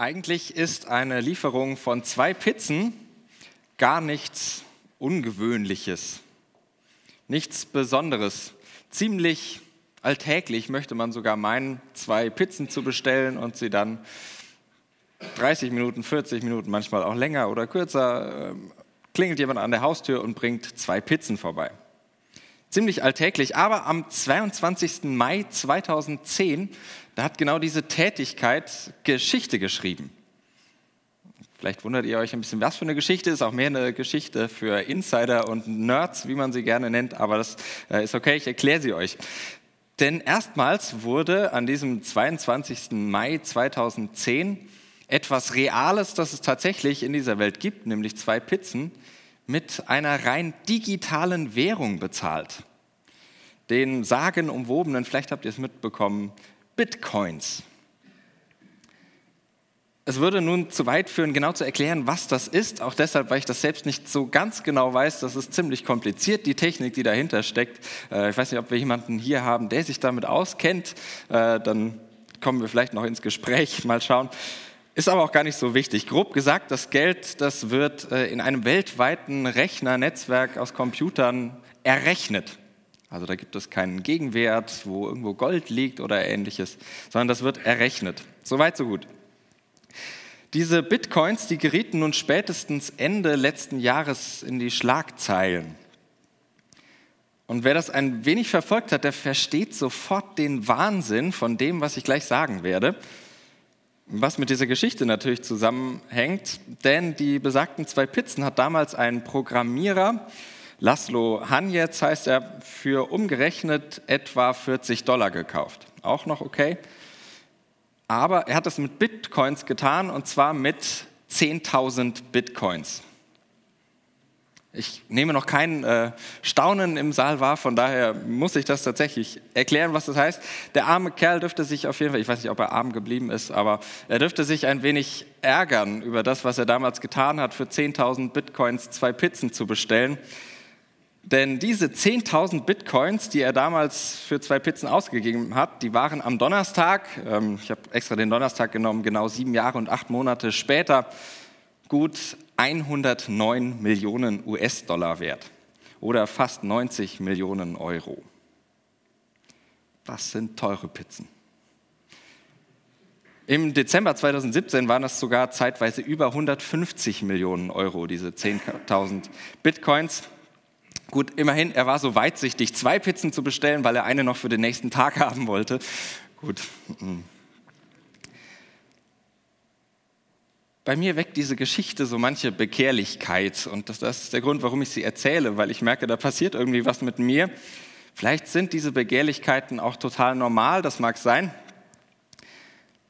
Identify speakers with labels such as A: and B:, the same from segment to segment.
A: Eigentlich ist eine Lieferung von zwei Pizzen gar nichts Ungewöhnliches, nichts Besonderes. Ziemlich alltäglich möchte man sogar meinen, zwei Pizzen zu bestellen und sie dann 30 Minuten, 40 Minuten, manchmal auch länger oder kürzer, ähm, klingelt jemand an der Haustür und bringt zwei Pizzen vorbei. Ziemlich alltäglich, aber am 22. Mai 2010 da hat genau diese Tätigkeit Geschichte geschrieben. Vielleicht wundert ihr euch ein bisschen, was für eine Geschichte ist, auch mehr eine Geschichte für Insider und Nerds, wie man sie gerne nennt, aber das äh, ist okay, ich erkläre sie euch. Denn erstmals wurde an diesem 22. Mai 2010 etwas Reales, das es tatsächlich in dieser Welt gibt, nämlich zwei Pizzen, mit einer rein digitalen Währung bezahlt. Den sagenumwobenen, vielleicht habt ihr es mitbekommen, Bitcoins. Es würde nun zu weit führen, genau zu erklären, was das ist. Auch deshalb, weil ich das selbst nicht so ganz genau weiß. Das ist ziemlich kompliziert, die Technik, die dahinter steckt. Äh, ich weiß nicht, ob wir jemanden hier haben, der sich damit auskennt. Äh, dann kommen wir vielleicht noch ins Gespräch. Mal schauen. Ist aber auch gar nicht so wichtig. Grob gesagt, das Geld, das wird äh, in einem weltweiten Rechnernetzwerk aus Computern errechnet. Also da gibt es keinen Gegenwert, wo irgendwo Gold liegt oder ähnliches, sondern das wird errechnet. Soweit, so gut. Diese Bitcoins, die gerieten nun spätestens Ende letzten Jahres in die Schlagzeilen. Und wer das ein wenig verfolgt hat, der versteht sofort den Wahnsinn von dem, was ich gleich sagen werde. Was mit dieser Geschichte natürlich zusammenhängt, denn die besagten zwei Pizzen hat damals ein Programmierer Laszlo Hanjetz heißt er, für umgerechnet etwa 40 Dollar gekauft. Auch noch okay. Aber er hat es mit Bitcoins getan und zwar mit 10.000 Bitcoins. Ich nehme noch kein äh, Staunen im Saal wahr, von daher muss ich das tatsächlich erklären, was das heißt. Der arme Kerl dürfte sich auf jeden Fall, ich weiß nicht, ob er arm geblieben ist, aber er dürfte sich ein wenig ärgern über das, was er damals getan hat, für 10.000 Bitcoins zwei Pizzen zu bestellen. Denn diese 10.000 Bitcoins, die er damals für zwei Pizzen ausgegeben hat, die waren am Donnerstag, ähm, ich habe extra den Donnerstag genommen, genau sieben Jahre und acht Monate später, gut 109 Millionen US-Dollar wert oder fast 90 Millionen Euro. Das sind teure Pizzen. Im Dezember 2017 waren das sogar zeitweise über 150 Millionen Euro, diese 10.000 Bitcoins. Gut, immerhin, er war so weitsichtig, zwei Pizzen zu bestellen, weil er eine noch für den nächsten Tag haben wollte. Gut. Bei mir weckt diese Geschichte so manche Bekehrlichkeit und das, das ist der Grund, warum ich sie erzähle, weil ich merke, da passiert irgendwie was mit mir. Vielleicht sind diese Begehrlichkeiten auch total normal, das mag sein.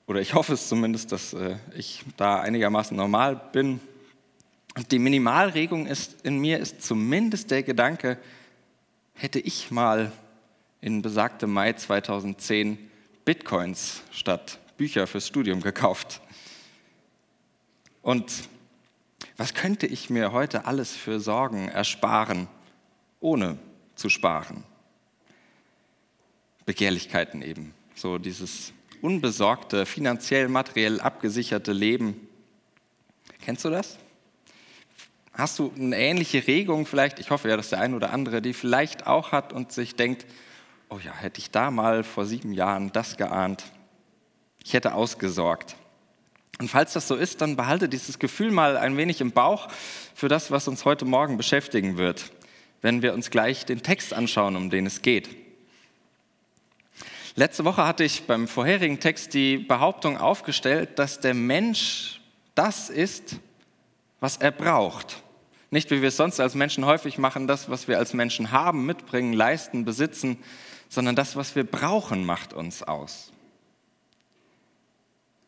A: Oder ich hoffe es zumindest, dass äh, ich da einigermaßen normal bin. Und die Minimalregung ist, in mir ist zumindest der Gedanke, hätte ich mal in besagtem Mai 2010 Bitcoins statt Bücher fürs Studium gekauft. Und was könnte ich mir heute alles für Sorgen ersparen, ohne zu sparen? Begehrlichkeiten eben, so dieses unbesorgte, finanziell, materiell abgesicherte Leben. Kennst du das? Hast du eine ähnliche Regung vielleicht? Ich hoffe ja, dass der ein oder andere die vielleicht auch hat und sich denkt, oh ja, hätte ich da mal vor sieben Jahren das geahnt. Ich hätte ausgesorgt. Und falls das so ist, dann behalte dieses Gefühl mal ein wenig im Bauch für das, was uns heute Morgen beschäftigen wird, wenn wir uns gleich den Text anschauen, um den es geht. Letzte Woche hatte ich beim vorherigen Text die Behauptung aufgestellt, dass der Mensch das ist, was er braucht. Nicht, wie wir es sonst als Menschen häufig machen, das, was wir als Menschen haben, mitbringen, leisten, besitzen, sondern das, was wir brauchen, macht uns aus.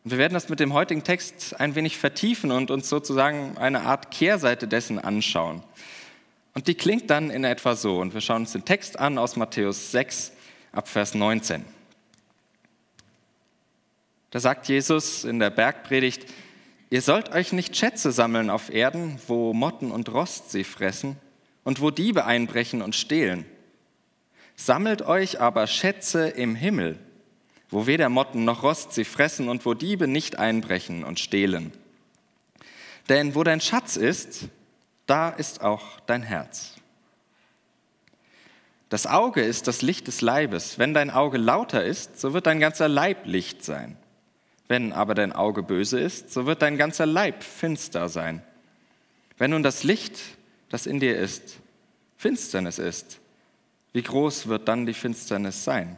A: Und wir werden das mit dem heutigen Text ein wenig vertiefen und uns sozusagen eine Art Kehrseite dessen anschauen. Und die klingt dann in etwa so. Und wir schauen uns den Text an aus Matthäus 6 ab Vers 19. Da sagt Jesus in der Bergpredigt, Ihr sollt euch nicht Schätze sammeln auf Erden, wo Motten und Rost sie fressen und wo Diebe einbrechen und stehlen. Sammelt euch aber Schätze im Himmel, wo weder Motten noch Rost sie fressen und wo Diebe nicht einbrechen und stehlen. Denn wo dein Schatz ist, da ist auch dein Herz. Das Auge ist das Licht des Leibes. Wenn dein Auge lauter ist, so wird dein ganzer Leib Licht sein. Wenn aber dein Auge böse ist, so wird dein ganzer Leib finster sein. Wenn nun das Licht, das in dir ist, Finsternis ist, wie groß wird dann die Finsternis sein?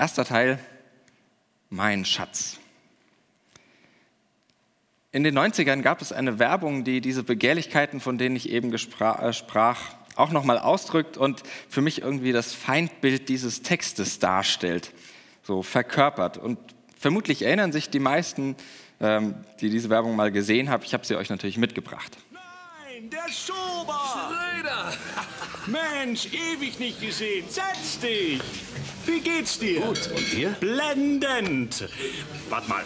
A: Erster Teil, mein Schatz. In den 90ern gab es eine Werbung, die diese Begehrlichkeiten, von denen ich eben äh, sprach, auch nochmal ausdrückt und für mich irgendwie das Feindbild dieses Textes darstellt, so verkörpert. Und vermutlich erinnern sich die meisten, ähm, die diese Werbung mal gesehen haben. Ich habe sie euch natürlich mitgebracht.
B: Nein, der Schober! Schröder! Mensch, ewig nicht gesehen. Setz dich! Wie geht's dir?
C: Gut, und dir?
B: Blendend! Warte mal,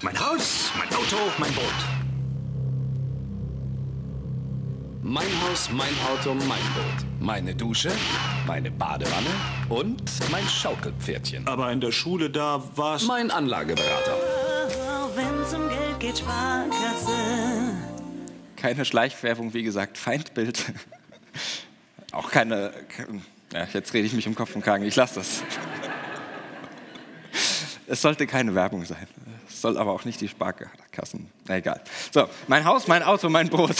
B: mein Haus, mein Auto, mein Boot.
C: Mein Haus, mein Auto, mein Boot. Meine Dusche, meine Badewanne und mein Schaukelpferdchen.
B: Aber in der Schule da war's.
C: Mein Anlageberater.
D: Wenn's um Geld geht, Sparkasse.
A: Keine Schleichwerbung, wie gesagt, Feindbild. Auch keine. Ja, jetzt rede ich mich um Kopf und Kragen, ich lasse das. Es sollte keine Werbung sein soll aber auch nicht die Sparkassen. Na egal. So, mein Haus, mein Auto, mein Boot.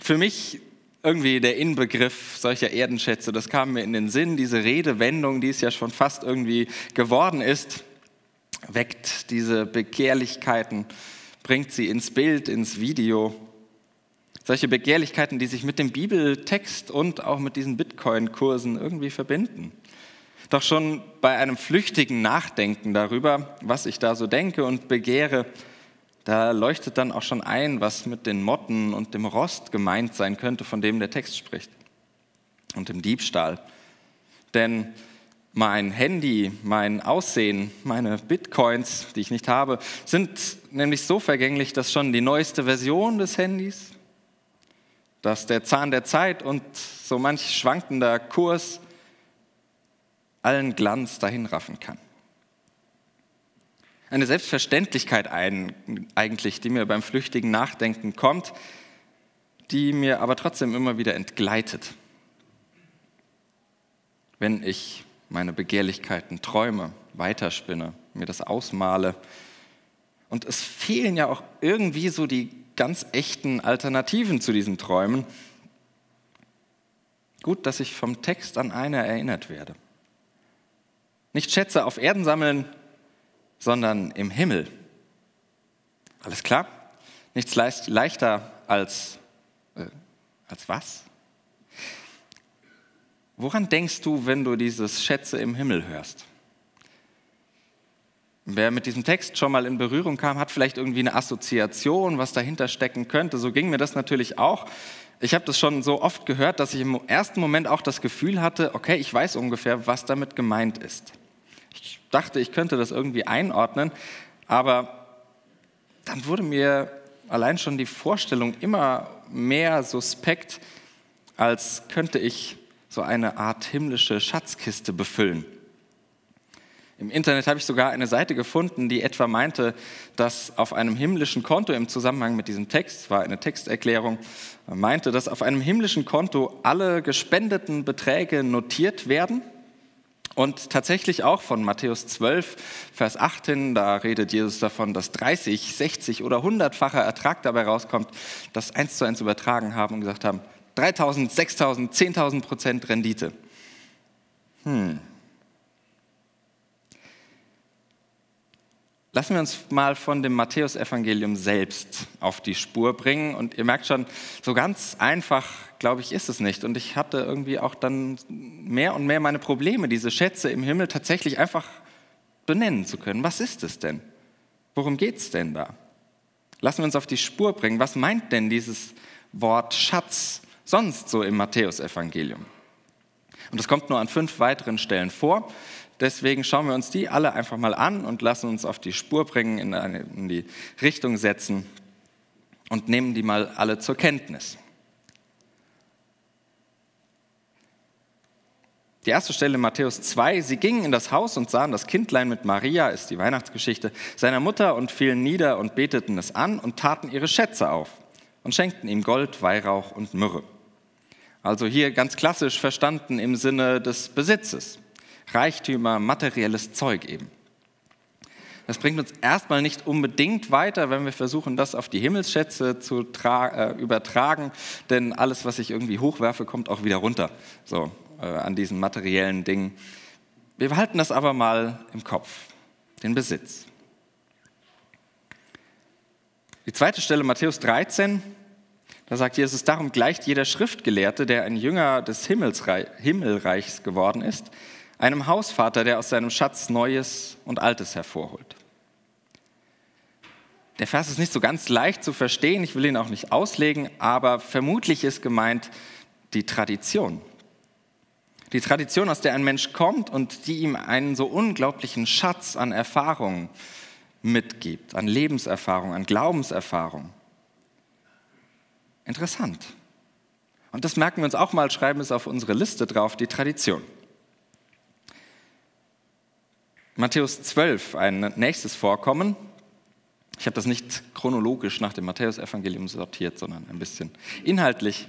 A: Für mich irgendwie der Inbegriff solcher Erdenschätze, das kam mir in den Sinn, diese Redewendung, die es ja schon fast irgendwie geworden ist, weckt diese Begehrlichkeiten, bringt sie ins Bild, ins Video. Solche Begehrlichkeiten, die sich mit dem Bibeltext und auch mit diesen Bitcoin-Kursen irgendwie verbinden. Doch schon bei einem flüchtigen Nachdenken darüber, was ich da so denke und begehre, da leuchtet dann auch schon ein, was mit den Motten und dem Rost gemeint sein könnte, von dem der Text spricht. Und dem Diebstahl. Denn mein Handy, mein Aussehen, meine Bitcoins, die ich nicht habe, sind nämlich so vergänglich, dass schon die neueste Version des Handys, dass der Zahn der Zeit und so manch schwankender Kurs allen Glanz dahinraffen kann. Eine Selbstverständlichkeit eigentlich, die mir beim flüchtigen Nachdenken kommt, die mir aber trotzdem immer wieder entgleitet. Wenn ich meine Begehrlichkeiten träume, weiterspinne, mir das ausmale. Und es fehlen ja auch irgendwie so die ganz echten Alternativen zu diesen Träumen. Gut, dass ich vom Text an eine erinnert werde. Nicht Schätze auf Erden sammeln, sondern im Himmel. Alles klar? Nichts leichter als, äh, als was? Woran denkst du, wenn du dieses Schätze im Himmel hörst? Wer mit diesem Text schon mal in Berührung kam, hat vielleicht irgendwie eine Assoziation, was dahinter stecken könnte. So ging mir das natürlich auch. Ich habe das schon so oft gehört, dass ich im ersten Moment auch das Gefühl hatte, okay, ich weiß ungefähr, was damit gemeint ist. Ich dachte, ich könnte das irgendwie einordnen, aber dann wurde mir allein schon die Vorstellung immer mehr suspekt, als könnte ich so eine Art himmlische Schatzkiste befüllen. Im Internet habe ich sogar eine Seite gefunden, die etwa meinte, dass auf einem himmlischen Konto im Zusammenhang mit diesem Text, war eine Texterklärung, meinte, dass auf einem himmlischen Konto alle gespendeten Beträge notiert werden und tatsächlich auch von Matthäus 12, Vers 18, da redet Jesus davon, dass 30, 60 oder 100-facher Ertrag dabei rauskommt, das eins zu eins übertragen haben und gesagt haben, 3000, 6000, 10.000 Prozent Rendite. Hm, Lassen wir uns mal von dem Matthäusevangelium selbst auf die Spur bringen. Und ihr merkt schon, so ganz einfach, glaube ich, ist es nicht. Und ich hatte irgendwie auch dann mehr und mehr meine Probleme, diese Schätze im Himmel tatsächlich einfach benennen zu können. Was ist es denn? Worum geht es denn da? Lassen wir uns auf die Spur bringen. Was meint denn dieses Wort Schatz sonst so im Matthäusevangelium? Und das kommt nur an fünf weiteren Stellen vor. Deswegen schauen wir uns die alle einfach mal an und lassen uns auf die Spur bringen, in, eine, in die Richtung setzen und nehmen die mal alle zur Kenntnis. Die erste Stelle in Matthäus 2, sie gingen in das Haus und sahen das Kindlein mit Maria, ist die Weihnachtsgeschichte, seiner Mutter und fielen nieder und beteten es an und taten ihre Schätze auf und schenkten ihm Gold, Weihrauch und Myrrhe. Also hier ganz klassisch verstanden im Sinne des Besitzes. Reichtümer, materielles Zeug eben. Das bringt uns erstmal nicht unbedingt weiter, wenn wir versuchen, das auf die Himmelsschätze zu äh, übertragen, denn alles, was ich irgendwie hochwerfe, kommt auch wieder runter. So, äh, an diesen materiellen Dingen. Wir behalten das aber mal im Kopf, den Besitz. Die zweite Stelle, Matthäus 13, da sagt Jesus, darum gleicht jeder Schriftgelehrte, der ein Jünger des Himmelreichs geworden ist, einem Hausvater, der aus seinem Schatz Neues und Altes hervorholt. Der Vers ist nicht so ganz leicht zu verstehen, ich will ihn auch nicht auslegen, aber vermutlich ist gemeint die Tradition. Die Tradition, aus der ein Mensch kommt und die ihm einen so unglaublichen Schatz an Erfahrungen mitgibt, an Lebenserfahrung, an Glaubenserfahrung. Interessant. Und das merken wir uns auch mal, schreiben es auf unsere Liste drauf, die Tradition. Matthäus 12, ein nächstes Vorkommen. Ich habe das nicht chronologisch nach dem Matthäusevangelium sortiert, sondern ein bisschen inhaltlich.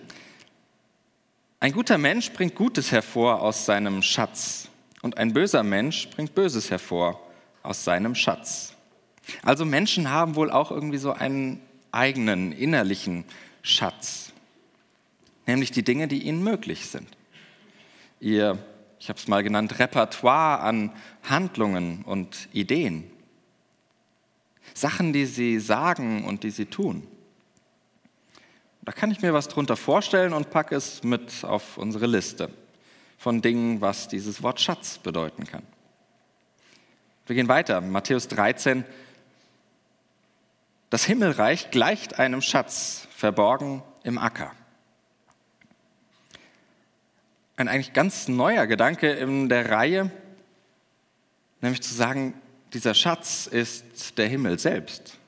A: Ein guter Mensch bringt Gutes hervor aus seinem Schatz und ein böser Mensch bringt Böses hervor aus seinem Schatz. Also Menschen haben wohl auch irgendwie so einen eigenen innerlichen Schatz, nämlich die Dinge, die ihnen möglich sind. Ihr, ich habe es mal genannt, Repertoire an Handlungen und Ideen. Sachen, die sie sagen und die sie tun. Da kann ich mir was drunter vorstellen und packe es mit auf unsere Liste von Dingen, was dieses Wort Schatz bedeuten kann. Wir gehen weiter. Matthäus 13. Das Himmelreich gleicht einem Schatz, verborgen im Acker. Ein eigentlich ganz neuer Gedanke in der Reihe, nämlich zu sagen, dieser Schatz ist der Himmel selbst.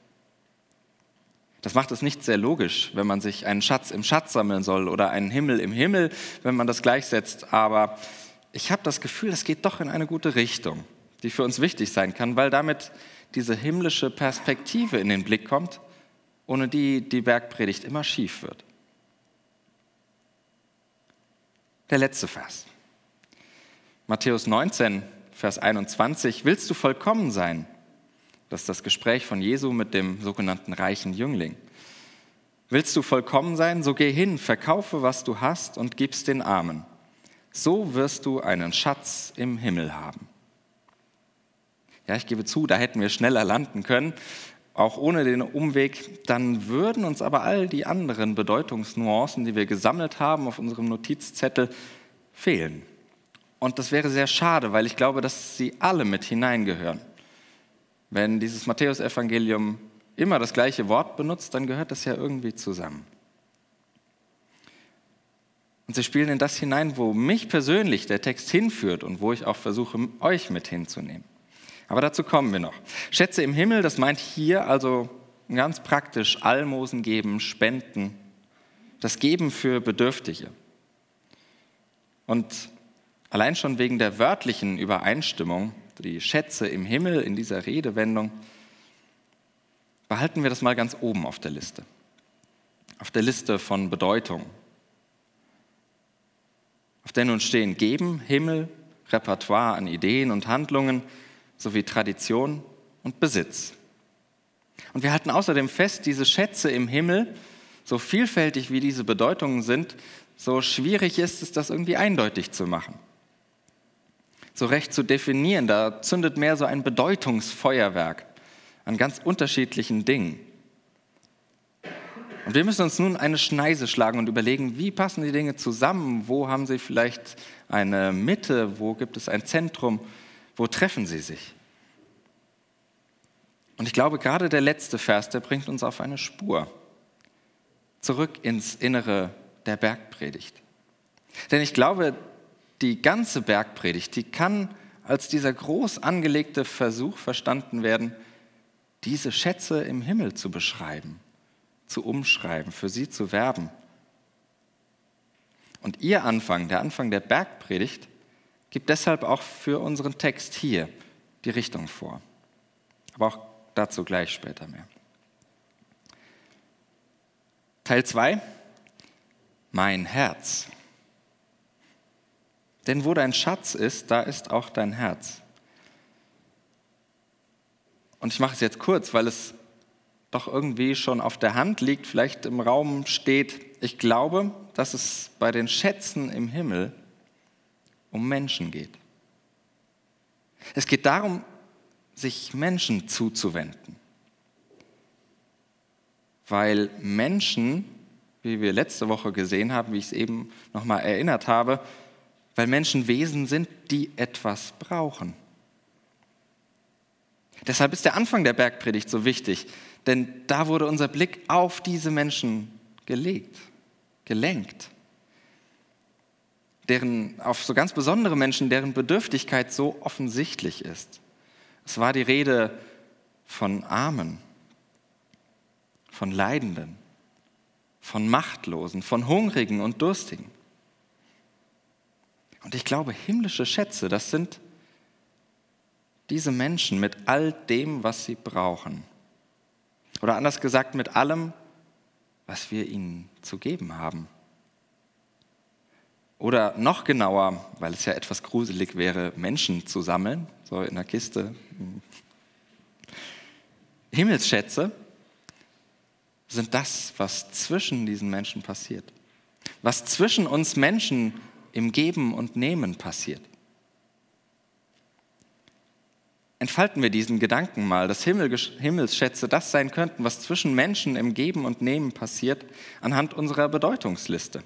A: Das macht es nicht sehr logisch, wenn man sich einen Schatz im Schatz sammeln soll oder einen Himmel im Himmel, wenn man das gleichsetzt. Aber ich habe das Gefühl, es geht doch in eine gute Richtung, die für uns wichtig sein kann, weil damit diese himmlische Perspektive in den Blick kommt, ohne die die Bergpredigt immer schief wird. Der letzte Vers. Matthäus 19, Vers 21. Willst du vollkommen sein? Das ist das Gespräch von Jesu mit dem sogenannten reichen Jüngling. Willst du vollkommen sein, so geh hin, verkaufe, was du hast und gib's den Armen. So wirst du einen Schatz im Himmel haben. Ja, ich gebe zu, da hätten wir schneller landen können, auch ohne den Umweg. Dann würden uns aber all die anderen Bedeutungsnuancen, die wir gesammelt haben auf unserem Notizzettel, fehlen. Und das wäre sehr schade, weil ich glaube, dass sie alle mit hineingehören. Wenn dieses Matthäusevangelium immer das gleiche Wort benutzt, dann gehört das ja irgendwie zusammen. Und sie spielen in das hinein, wo mich persönlich der Text hinführt und wo ich auch versuche, euch mit hinzunehmen. Aber dazu kommen wir noch. Schätze im Himmel, das meint hier also ganz praktisch Almosen geben, Spenden, das Geben für Bedürftige. Und allein schon wegen der wörtlichen Übereinstimmung die Schätze im Himmel in dieser Redewendung, behalten wir das mal ganz oben auf der Liste. Auf der Liste von Bedeutung. Auf der nun stehen Geben, Himmel, Repertoire an Ideen und Handlungen sowie Tradition und Besitz. Und wir halten außerdem fest, diese Schätze im Himmel, so vielfältig wie diese Bedeutungen sind, so schwierig ist es, das irgendwie eindeutig zu machen so recht zu definieren. Da zündet mehr so ein Bedeutungsfeuerwerk an ganz unterschiedlichen Dingen. Und wir müssen uns nun eine Schneise schlagen und überlegen, wie passen die Dinge zusammen? Wo haben sie vielleicht eine Mitte? Wo gibt es ein Zentrum? Wo treffen sie sich? Und ich glaube, gerade der letzte Vers, der bringt uns auf eine Spur. Zurück ins Innere der Bergpredigt. Denn ich glaube, die ganze Bergpredigt, die kann als dieser groß angelegte Versuch verstanden werden, diese Schätze im Himmel zu beschreiben, zu umschreiben, für sie zu werben. Und ihr Anfang, der Anfang der Bergpredigt, gibt deshalb auch für unseren Text hier die Richtung vor. Aber auch dazu gleich später mehr. Teil 2. Mein Herz. Denn wo dein Schatz ist, da ist auch dein Herz. Und ich mache es jetzt kurz, weil es doch irgendwie schon auf der Hand liegt, vielleicht im Raum steht. Ich glaube, dass es bei den Schätzen im Himmel um Menschen geht. Es geht darum, sich Menschen zuzuwenden. Weil Menschen, wie wir letzte Woche gesehen haben, wie ich es eben nochmal erinnert habe, weil Menschen Wesen sind, die etwas brauchen. Deshalb ist der Anfang der Bergpredigt so wichtig, denn da wurde unser Blick auf diese Menschen gelegt, gelenkt. Deren, auf so ganz besondere Menschen, deren Bedürftigkeit so offensichtlich ist. Es war die Rede von Armen, von Leidenden, von Machtlosen, von Hungrigen und Durstigen. Und ich glaube, himmlische Schätze, das sind diese Menschen mit all dem, was sie brauchen. Oder anders gesagt, mit allem, was wir ihnen zu geben haben. Oder noch genauer, weil es ja etwas gruselig wäre, Menschen zu sammeln, so in der Kiste. Himmelsschätze sind das, was zwischen diesen Menschen passiert. Was zwischen uns Menschen im Geben und Nehmen passiert. Entfalten wir diesen Gedanken mal, dass Himmelsschätze das sein könnten, was zwischen Menschen im Geben und Nehmen passiert, anhand unserer Bedeutungsliste,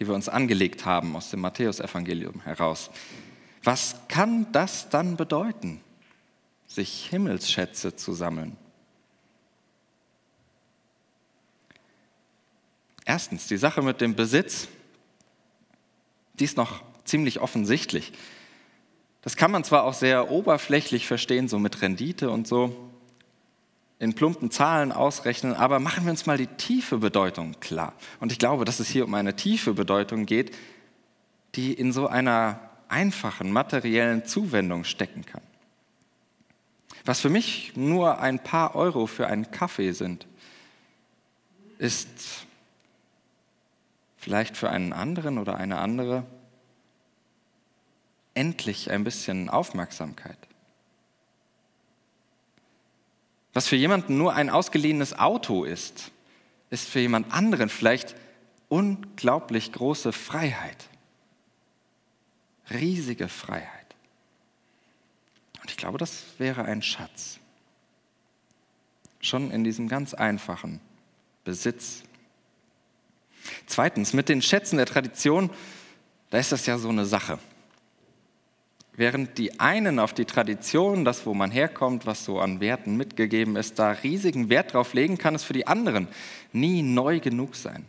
A: die wir uns angelegt haben aus dem Matthäusevangelium heraus. Was kann das dann bedeuten, sich Himmelsschätze zu sammeln? Erstens, die Sache mit dem Besitz, die ist noch ziemlich offensichtlich. Das kann man zwar auch sehr oberflächlich verstehen, so mit Rendite und so, in plumpen Zahlen ausrechnen, aber machen wir uns mal die tiefe Bedeutung klar. Und ich glaube, dass es hier um eine tiefe Bedeutung geht, die in so einer einfachen materiellen Zuwendung stecken kann. Was für mich nur ein paar Euro für einen Kaffee sind, ist vielleicht für einen anderen oder eine andere endlich ein bisschen Aufmerksamkeit. Was für jemanden nur ein ausgeliehenes Auto ist, ist für jemand anderen vielleicht unglaublich große Freiheit. Riesige Freiheit. Und ich glaube, das wäre ein Schatz. Schon in diesem ganz einfachen Besitz. Zweitens, mit den Schätzen der Tradition, da ist das ja so eine Sache. Während die einen auf die Tradition, das, wo man herkommt, was so an Werten mitgegeben ist, da riesigen Wert drauf legen, kann es für die anderen nie neu genug sein.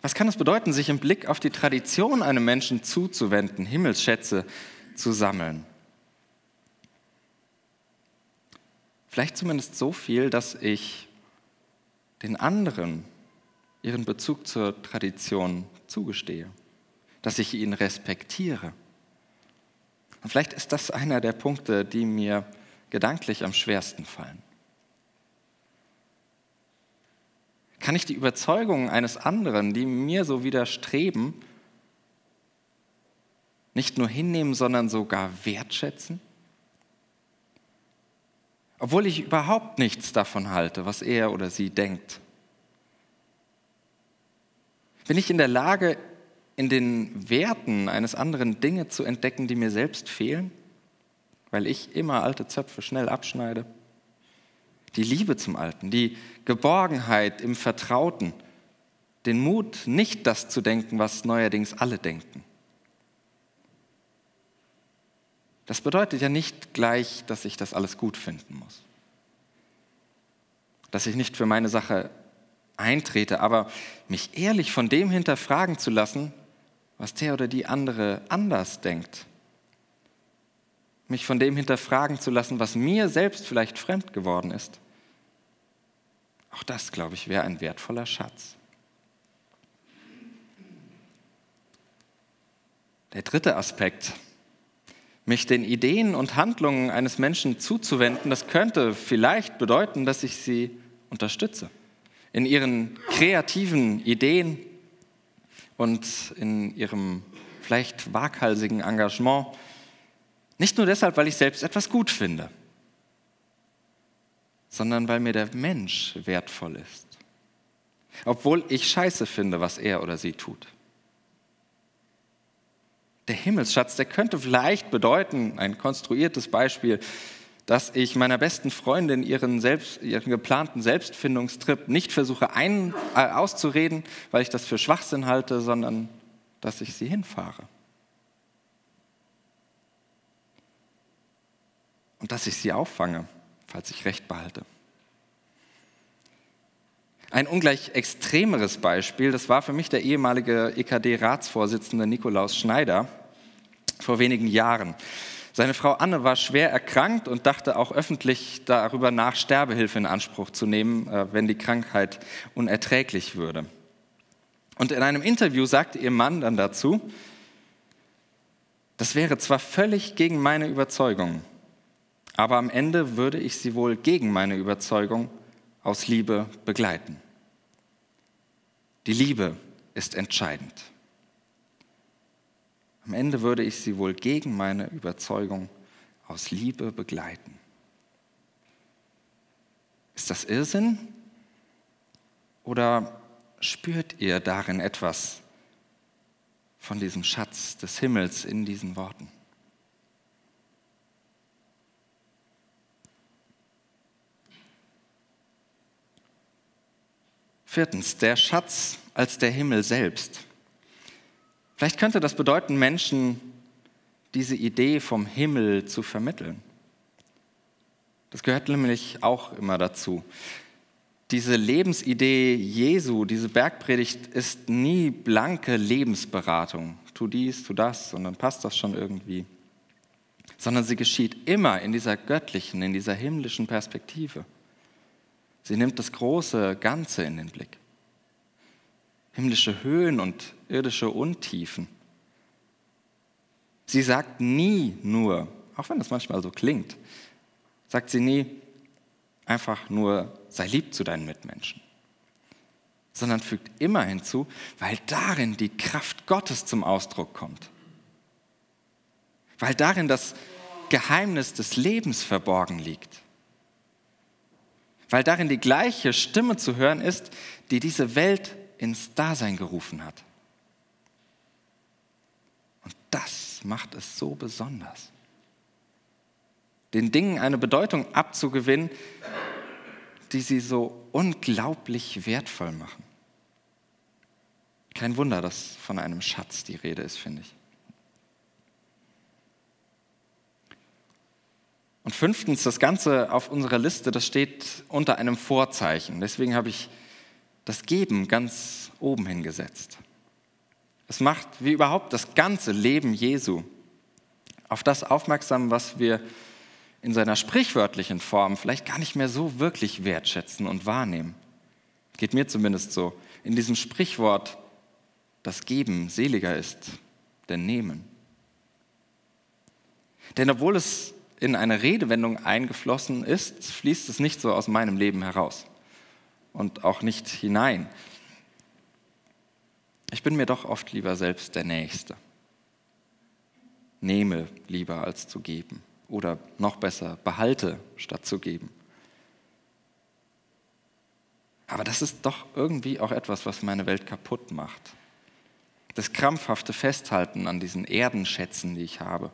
A: Was kann es bedeuten, sich im Blick auf die Tradition einem Menschen zuzuwenden, Himmelsschätze zu sammeln? Vielleicht zumindest so viel, dass ich den anderen ihren Bezug zur Tradition zugestehe dass ich ihn respektiere. Und vielleicht ist das einer der Punkte, die mir gedanklich am schwersten fallen. Kann ich die Überzeugungen eines anderen, die mir so widerstreben, nicht nur hinnehmen, sondern sogar wertschätzen? Obwohl ich überhaupt nichts davon halte, was er oder sie denkt. Bin ich in der Lage, in den Werten eines anderen Dinge zu entdecken, die mir selbst fehlen, weil ich immer alte Zöpfe schnell abschneide. Die Liebe zum Alten, die Geborgenheit im Vertrauten, den Mut, nicht das zu denken, was neuerdings alle denken. Das bedeutet ja nicht gleich, dass ich das alles gut finden muss. Dass ich nicht für meine Sache eintrete, aber mich ehrlich von dem hinterfragen zu lassen, was der oder die andere anders denkt. Mich von dem hinterfragen zu lassen, was mir selbst vielleicht fremd geworden ist. Auch das, glaube ich, wäre ein wertvoller Schatz. Der dritte Aspekt, mich den Ideen und Handlungen eines Menschen zuzuwenden, das könnte vielleicht bedeuten, dass ich sie unterstütze in ihren kreativen Ideen und in ihrem vielleicht waghalsigen Engagement. Nicht nur deshalb, weil ich selbst etwas gut finde, sondern weil mir der Mensch wertvoll ist. Obwohl ich scheiße finde, was er oder sie tut. Der Himmelsschatz, der könnte vielleicht bedeuten, ein konstruiertes Beispiel, dass ich meiner besten Freundin ihren, selbst, ihren geplanten Selbstfindungstrip nicht versuche ein, äh, auszureden, weil ich das für Schwachsinn halte, sondern dass ich sie hinfahre. Und dass ich sie auffange, falls ich recht behalte. Ein ungleich extremeres Beispiel, das war für mich der ehemalige EKD-Ratsvorsitzende Nikolaus Schneider vor wenigen Jahren. Seine Frau Anne war schwer erkrankt und dachte auch öffentlich darüber nach, Sterbehilfe in Anspruch zu nehmen, äh, wenn die Krankheit unerträglich würde. Und in einem Interview sagte ihr Mann dann dazu, das wäre zwar völlig gegen meine Überzeugung, aber am Ende würde ich sie wohl gegen meine Überzeugung aus Liebe begleiten. Die Liebe ist entscheidend. Am Ende würde ich sie wohl gegen meine Überzeugung aus Liebe begleiten. Ist das Irrsinn? Oder spürt ihr darin etwas von diesem Schatz des Himmels in diesen Worten? Viertens, der Schatz als der Himmel selbst. Vielleicht könnte das bedeuten, Menschen diese Idee vom Himmel zu vermitteln. Das gehört nämlich auch immer dazu. Diese Lebensidee Jesu, diese Bergpredigt ist nie blanke Lebensberatung. Tu dies, tu das und dann passt das schon irgendwie. Sondern sie geschieht immer in dieser göttlichen, in dieser himmlischen Perspektive. Sie nimmt das große Ganze in den Blick himmlische Höhen und irdische Untiefen. Sie sagt nie nur, auch wenn das manchmal so klingt, sagt sie nie einfach nur, sei lieb zu deinen Mitmenschen, sondern fügt immer hinzu, weil darin die Kraft Gottes zum Ausdruck kommt, weil darin das Geheimnis des Lebens verborgen liegt, weil darin die gleiche Stimme zu hören ist, die diese Welt ins Dasein gerufen hat. Und das macht es so besonders. Den Dingen eine Bedeutung abzugewinnen, die sie so unglaublich wertvoll machen. Kein Wunder, dass von einem Schatz die Rede ist, finde ich. Und fünftens, das Ganze auf unserer Liste, das steht unter einem Vorzeichen. Deswegen habe ich das Geben ganz oben hingesetzt. Es macht wie überhaupt das ganze Leben Jesu auf das aufmerksam, was wir in seiner sprichwörtlichen Form vielleicht gar nicht mehr so wirklich wertschätzen und wahrnehmen. Geht mir zumindest so. In diesem Sprichwort, das Geben seliger ist, denn Nehmen. Denn obwohl es in eine Redewendung eingeflossen ist, fließt es nicht so aus meinem Leben heraus und auch nicht hinein. Ich bin mir doch oft lieber selbst der Nächste. Nehme lieber als zu geben. Oder noch besser, behalte statt zu geben. Aber das ist doch irgendwie auch etwas, was meine Welt kaputt macht. Das krampfhafte Festhalten an diesen Erdenschätzen, die ich habe,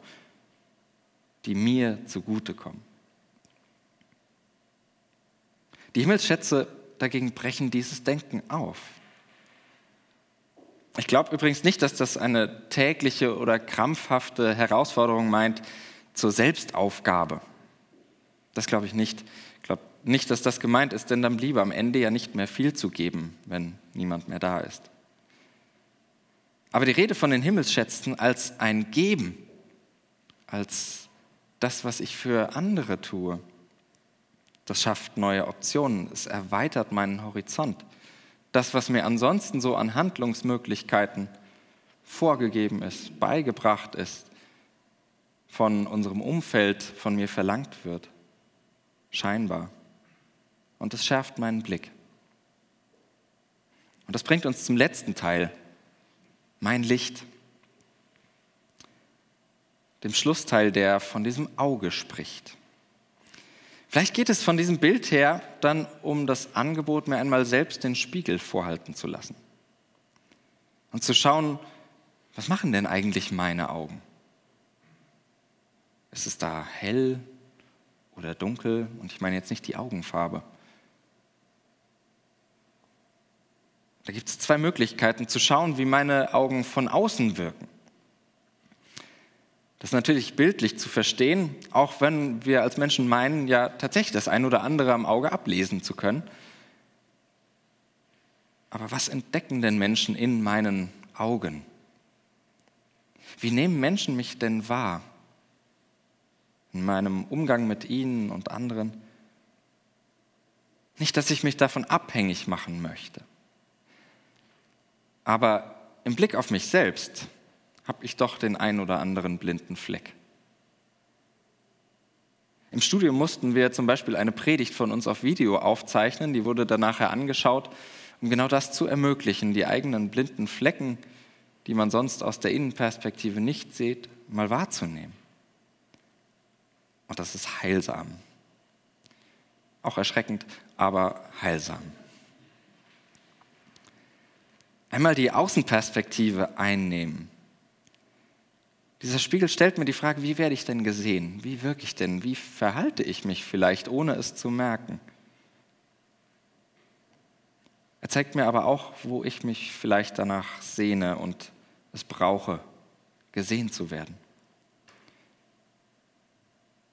A: die mir zugutekommen. Die Himmelsschätze dagegen brechen dieses Denken auf. Ich glaube übrigens nicht, dass das eine tägliche oder krampfhafte Herausforderung meint zur Selbstaufgabe. Das glaube ich nicht. Ich glaube nicht, dass das gemeint ist, denn dann bliebe am Ende ja nicht mehr viel zu geben, wenn niemand mehr da ist. Aber die Rede von den Himmelsschätzen als ein Geben, als das, was ich für andere tue, das schafft neue Optionen, es erweitert meinen Horizont. Das, was mir ansonsten so an Handlungsmöglichkeiten vorgegeben ist, beigebracht ist, von unserem Umfeld von mir verlangt wird. Scheinbar. Und es schärft meinen Blick. Und das bringt uns zum letzten Teil, mein Licht. Dem Schlussteil, der von diesem Auge spricht. Vielleicht geht es von diesem Bild her dann um das Angebot, mir einmal selbst den Spiegel vorhalten zu lassen. Und zu schauen, was machen denn eigentlich meine Augen? Ist es da hell oder dunkel? Und ich meine jetzt nicht die Augenfarbe. Da gibt es zwei Möglichkeiten zu schauen, wie meine Augen von außen wirken. Das ist natürlich bildlich zu verstehen, auch wenn wir als Menschen meinen, ja tatsächlich das ein oder andere am Auge ablesen zu können. Aber was entdecken denn Menschen in meinen Augen? Wie nehmen Menschen mich denn wahr? In meinem Umgang mit ihnen und anderen? Nicht, dass ich mich davon abhängig machen möchte. Aber im Blick auf mich selbst habe ich doch den ein oder anderen blinden Fleck. Im Studium mussten wir zum Beispiel eine Predigt von uns auf Video aufzeichnen, die wurde dann nachher angeschaut, um genau das zu ermöglichen, die eigenen blinden Flecken, die man sonst aus der Innenperspektive nicht sieht, mal wahrzunehmen. Und das ist heilsam. Auch erschreckend, aber heilsam. Einmal die Außenperspektive einnehmen dieser Spiegel stellt mir die Frage, wie werde ich denn gesehen? Wie wirke ich denn? Wie verhalte ich mich vielleicht, ohne es zu merken? Er zeigt mir aber auch, wo ich mich vielleicht danach sehne und es brauche, gesehen zu werden.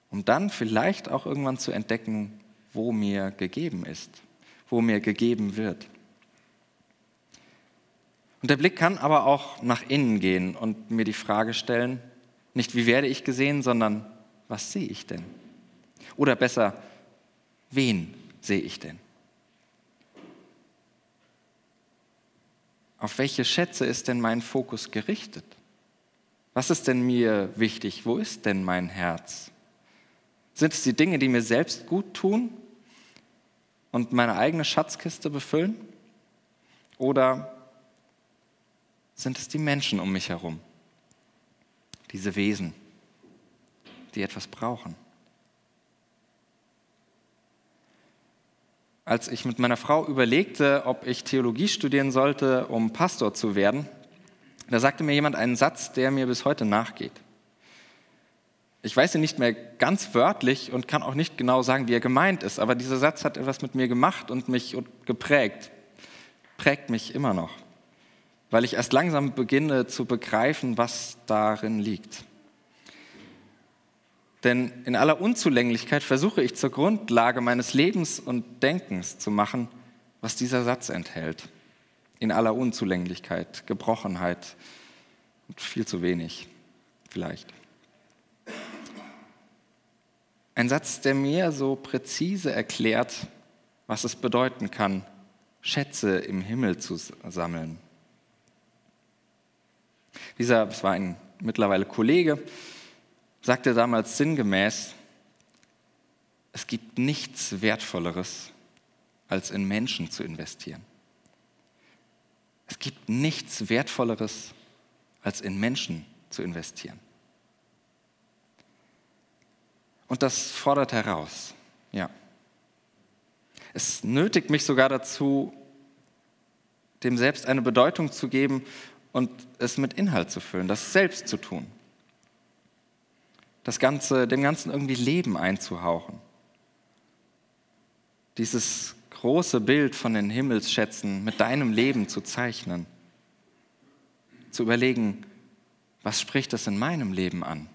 A: Um dann vielleicht auch irgendwann zu entdecken, wo mir gegeben ist, wo mir gegeben wird. Und der Blick kann aber auch nach innen gehen und mir die Frage stellen, nicht wie werde ich gesehen, sondern was sehe ich denn? Oder besser, wen sehe ich denn? Auf welche Schätze ist denn mein Fokus gerichtet? Was ist denn mir wichtig? Wo ist denn mein Herz? Sind es die Dinge, die mir selbst gut tun und meine eigene Schatzkiste befüllen? Oder sind es die Menschen um mich herum, diese Wesen, die etwas brauchen. Als ich mit meiner Frau überlegte, ob ich Theologie studieren sollte, um Pastor zu werden, da sagte mir jemand einen Satz, der mir bis heute nachgeht. Ich weiß ihn nicht mehr ganz wörtlich und kann auch nicht genau sagen, wie er gemeint ist, aber dieser Satz hat etwas mit mir gemacht und mich geprägt, prägt mich immer noch weil ich erst langsam beginne zu begreifen, was darin liegt. Denn in aller Unzulänglichkeit versuche ich zur Grundlage meines Lebens und Denkens zu machen, was dieser Satz enthält. In aller Unzulänglichkeit, Gebrochenheit und viel zu wenig vielleicht. Ein Satz, der mir so präzise erklärt, was es bedeuten kann, Schätze im Himmel zu sammeln. Dieser, das war ein mittlerweile Kollege, sagte damals sinngemäß, es gibt nichts Wertvolleres, als in Menschen zu investieren. Es gibt nichts Wertvolleres, als in Menschen zu investieren. Und das fordert heraus, ja. Es nötigt mich sogar dazu, dem selbst eine Bedeutung zu geben und es mit Inhalt zu füllen, das selbst zu tun. Das Ganze, dem Ganzen irgendwie Leben einzuhauchen. Dieses große Bild von den Himmelsschätzen mit deinem Leben zu zeichnen. Zu überlegen, was spricht das in meinem Leben an?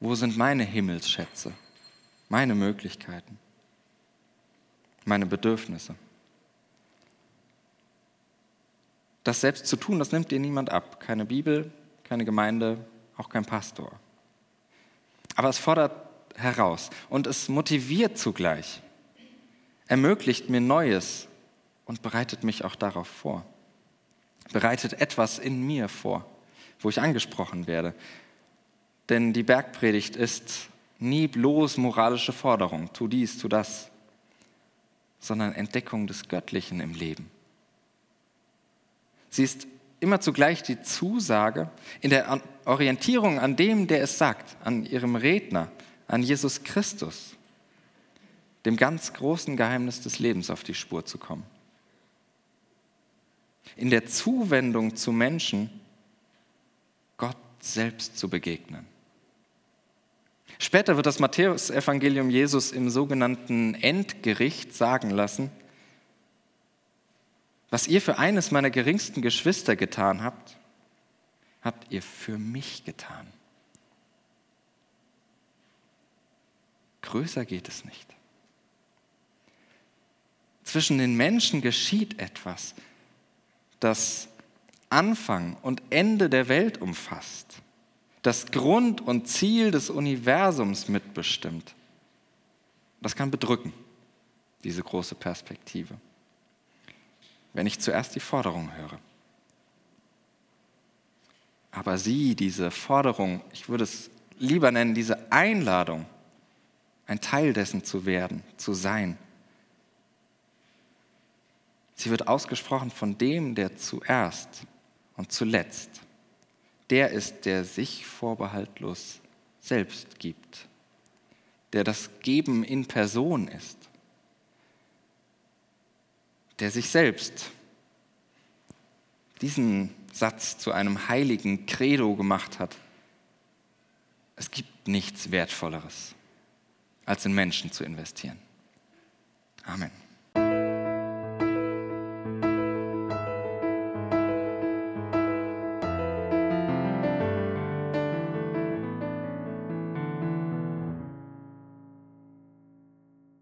A: Wo sind meine Himmelsschätze, meine Möglichkeiten, meine Bedürfnisse? Das selbst zu tun, das nimmt dir niemand ab. Keine Bibel, keine Gemeinde, auch kein Pastor. Aber es fordert heraus und es motiviert zugleich, ermöglicht mir Neues und bereitet mich auch darauf vor. bereitet etwas in mir vor, wo ich angesprochen werde. Denn die Bergpredigt ist nie bloß moralische Forderung, tu dies, tu das, sondern Entdeckung des Göttlichen im Leben. Sie ist immer zugleich die Zusage in der Orientierung an dem, der es sagt, an ihrem Redner, an Jesus Christus, dem ganz großen Geheimnis des Lebens auf die Spur zu kommen. In der Zuwendung zu Menschen Gott selbst zu begegnen. Später wird das Matthäusevangelium Jesus im sogenannten Endgericht sagen lassen, was ihr für eines meiner geringsten Geschwister getan habt, habt ihr für mich getan. Größer geht es nicht. Zwischen den Menschen geschieht etwas, das Anfang und Ende der Welt umfasst, das Grund und Ziel des Universums mitbestimmt. Das kann bedrücken, diese große Perspektive wenn ich zuerst die Forderung höre. Aber sie, diese Forderung, ich würde es lieber nennen, diese Einladung, ein Teil dessen zu werden, zu sein, sie wird ausgesprochen von dem, der zuerst und zuletzt der ist, der sich vorbehaltlos selbst gibt, der das Geben in Person ist der sich selbst diesen Satz zu einem heiligen Credo gemacht hat. Es gibt nichts Wertvolleres, als in Menschen zu investieren. Amen.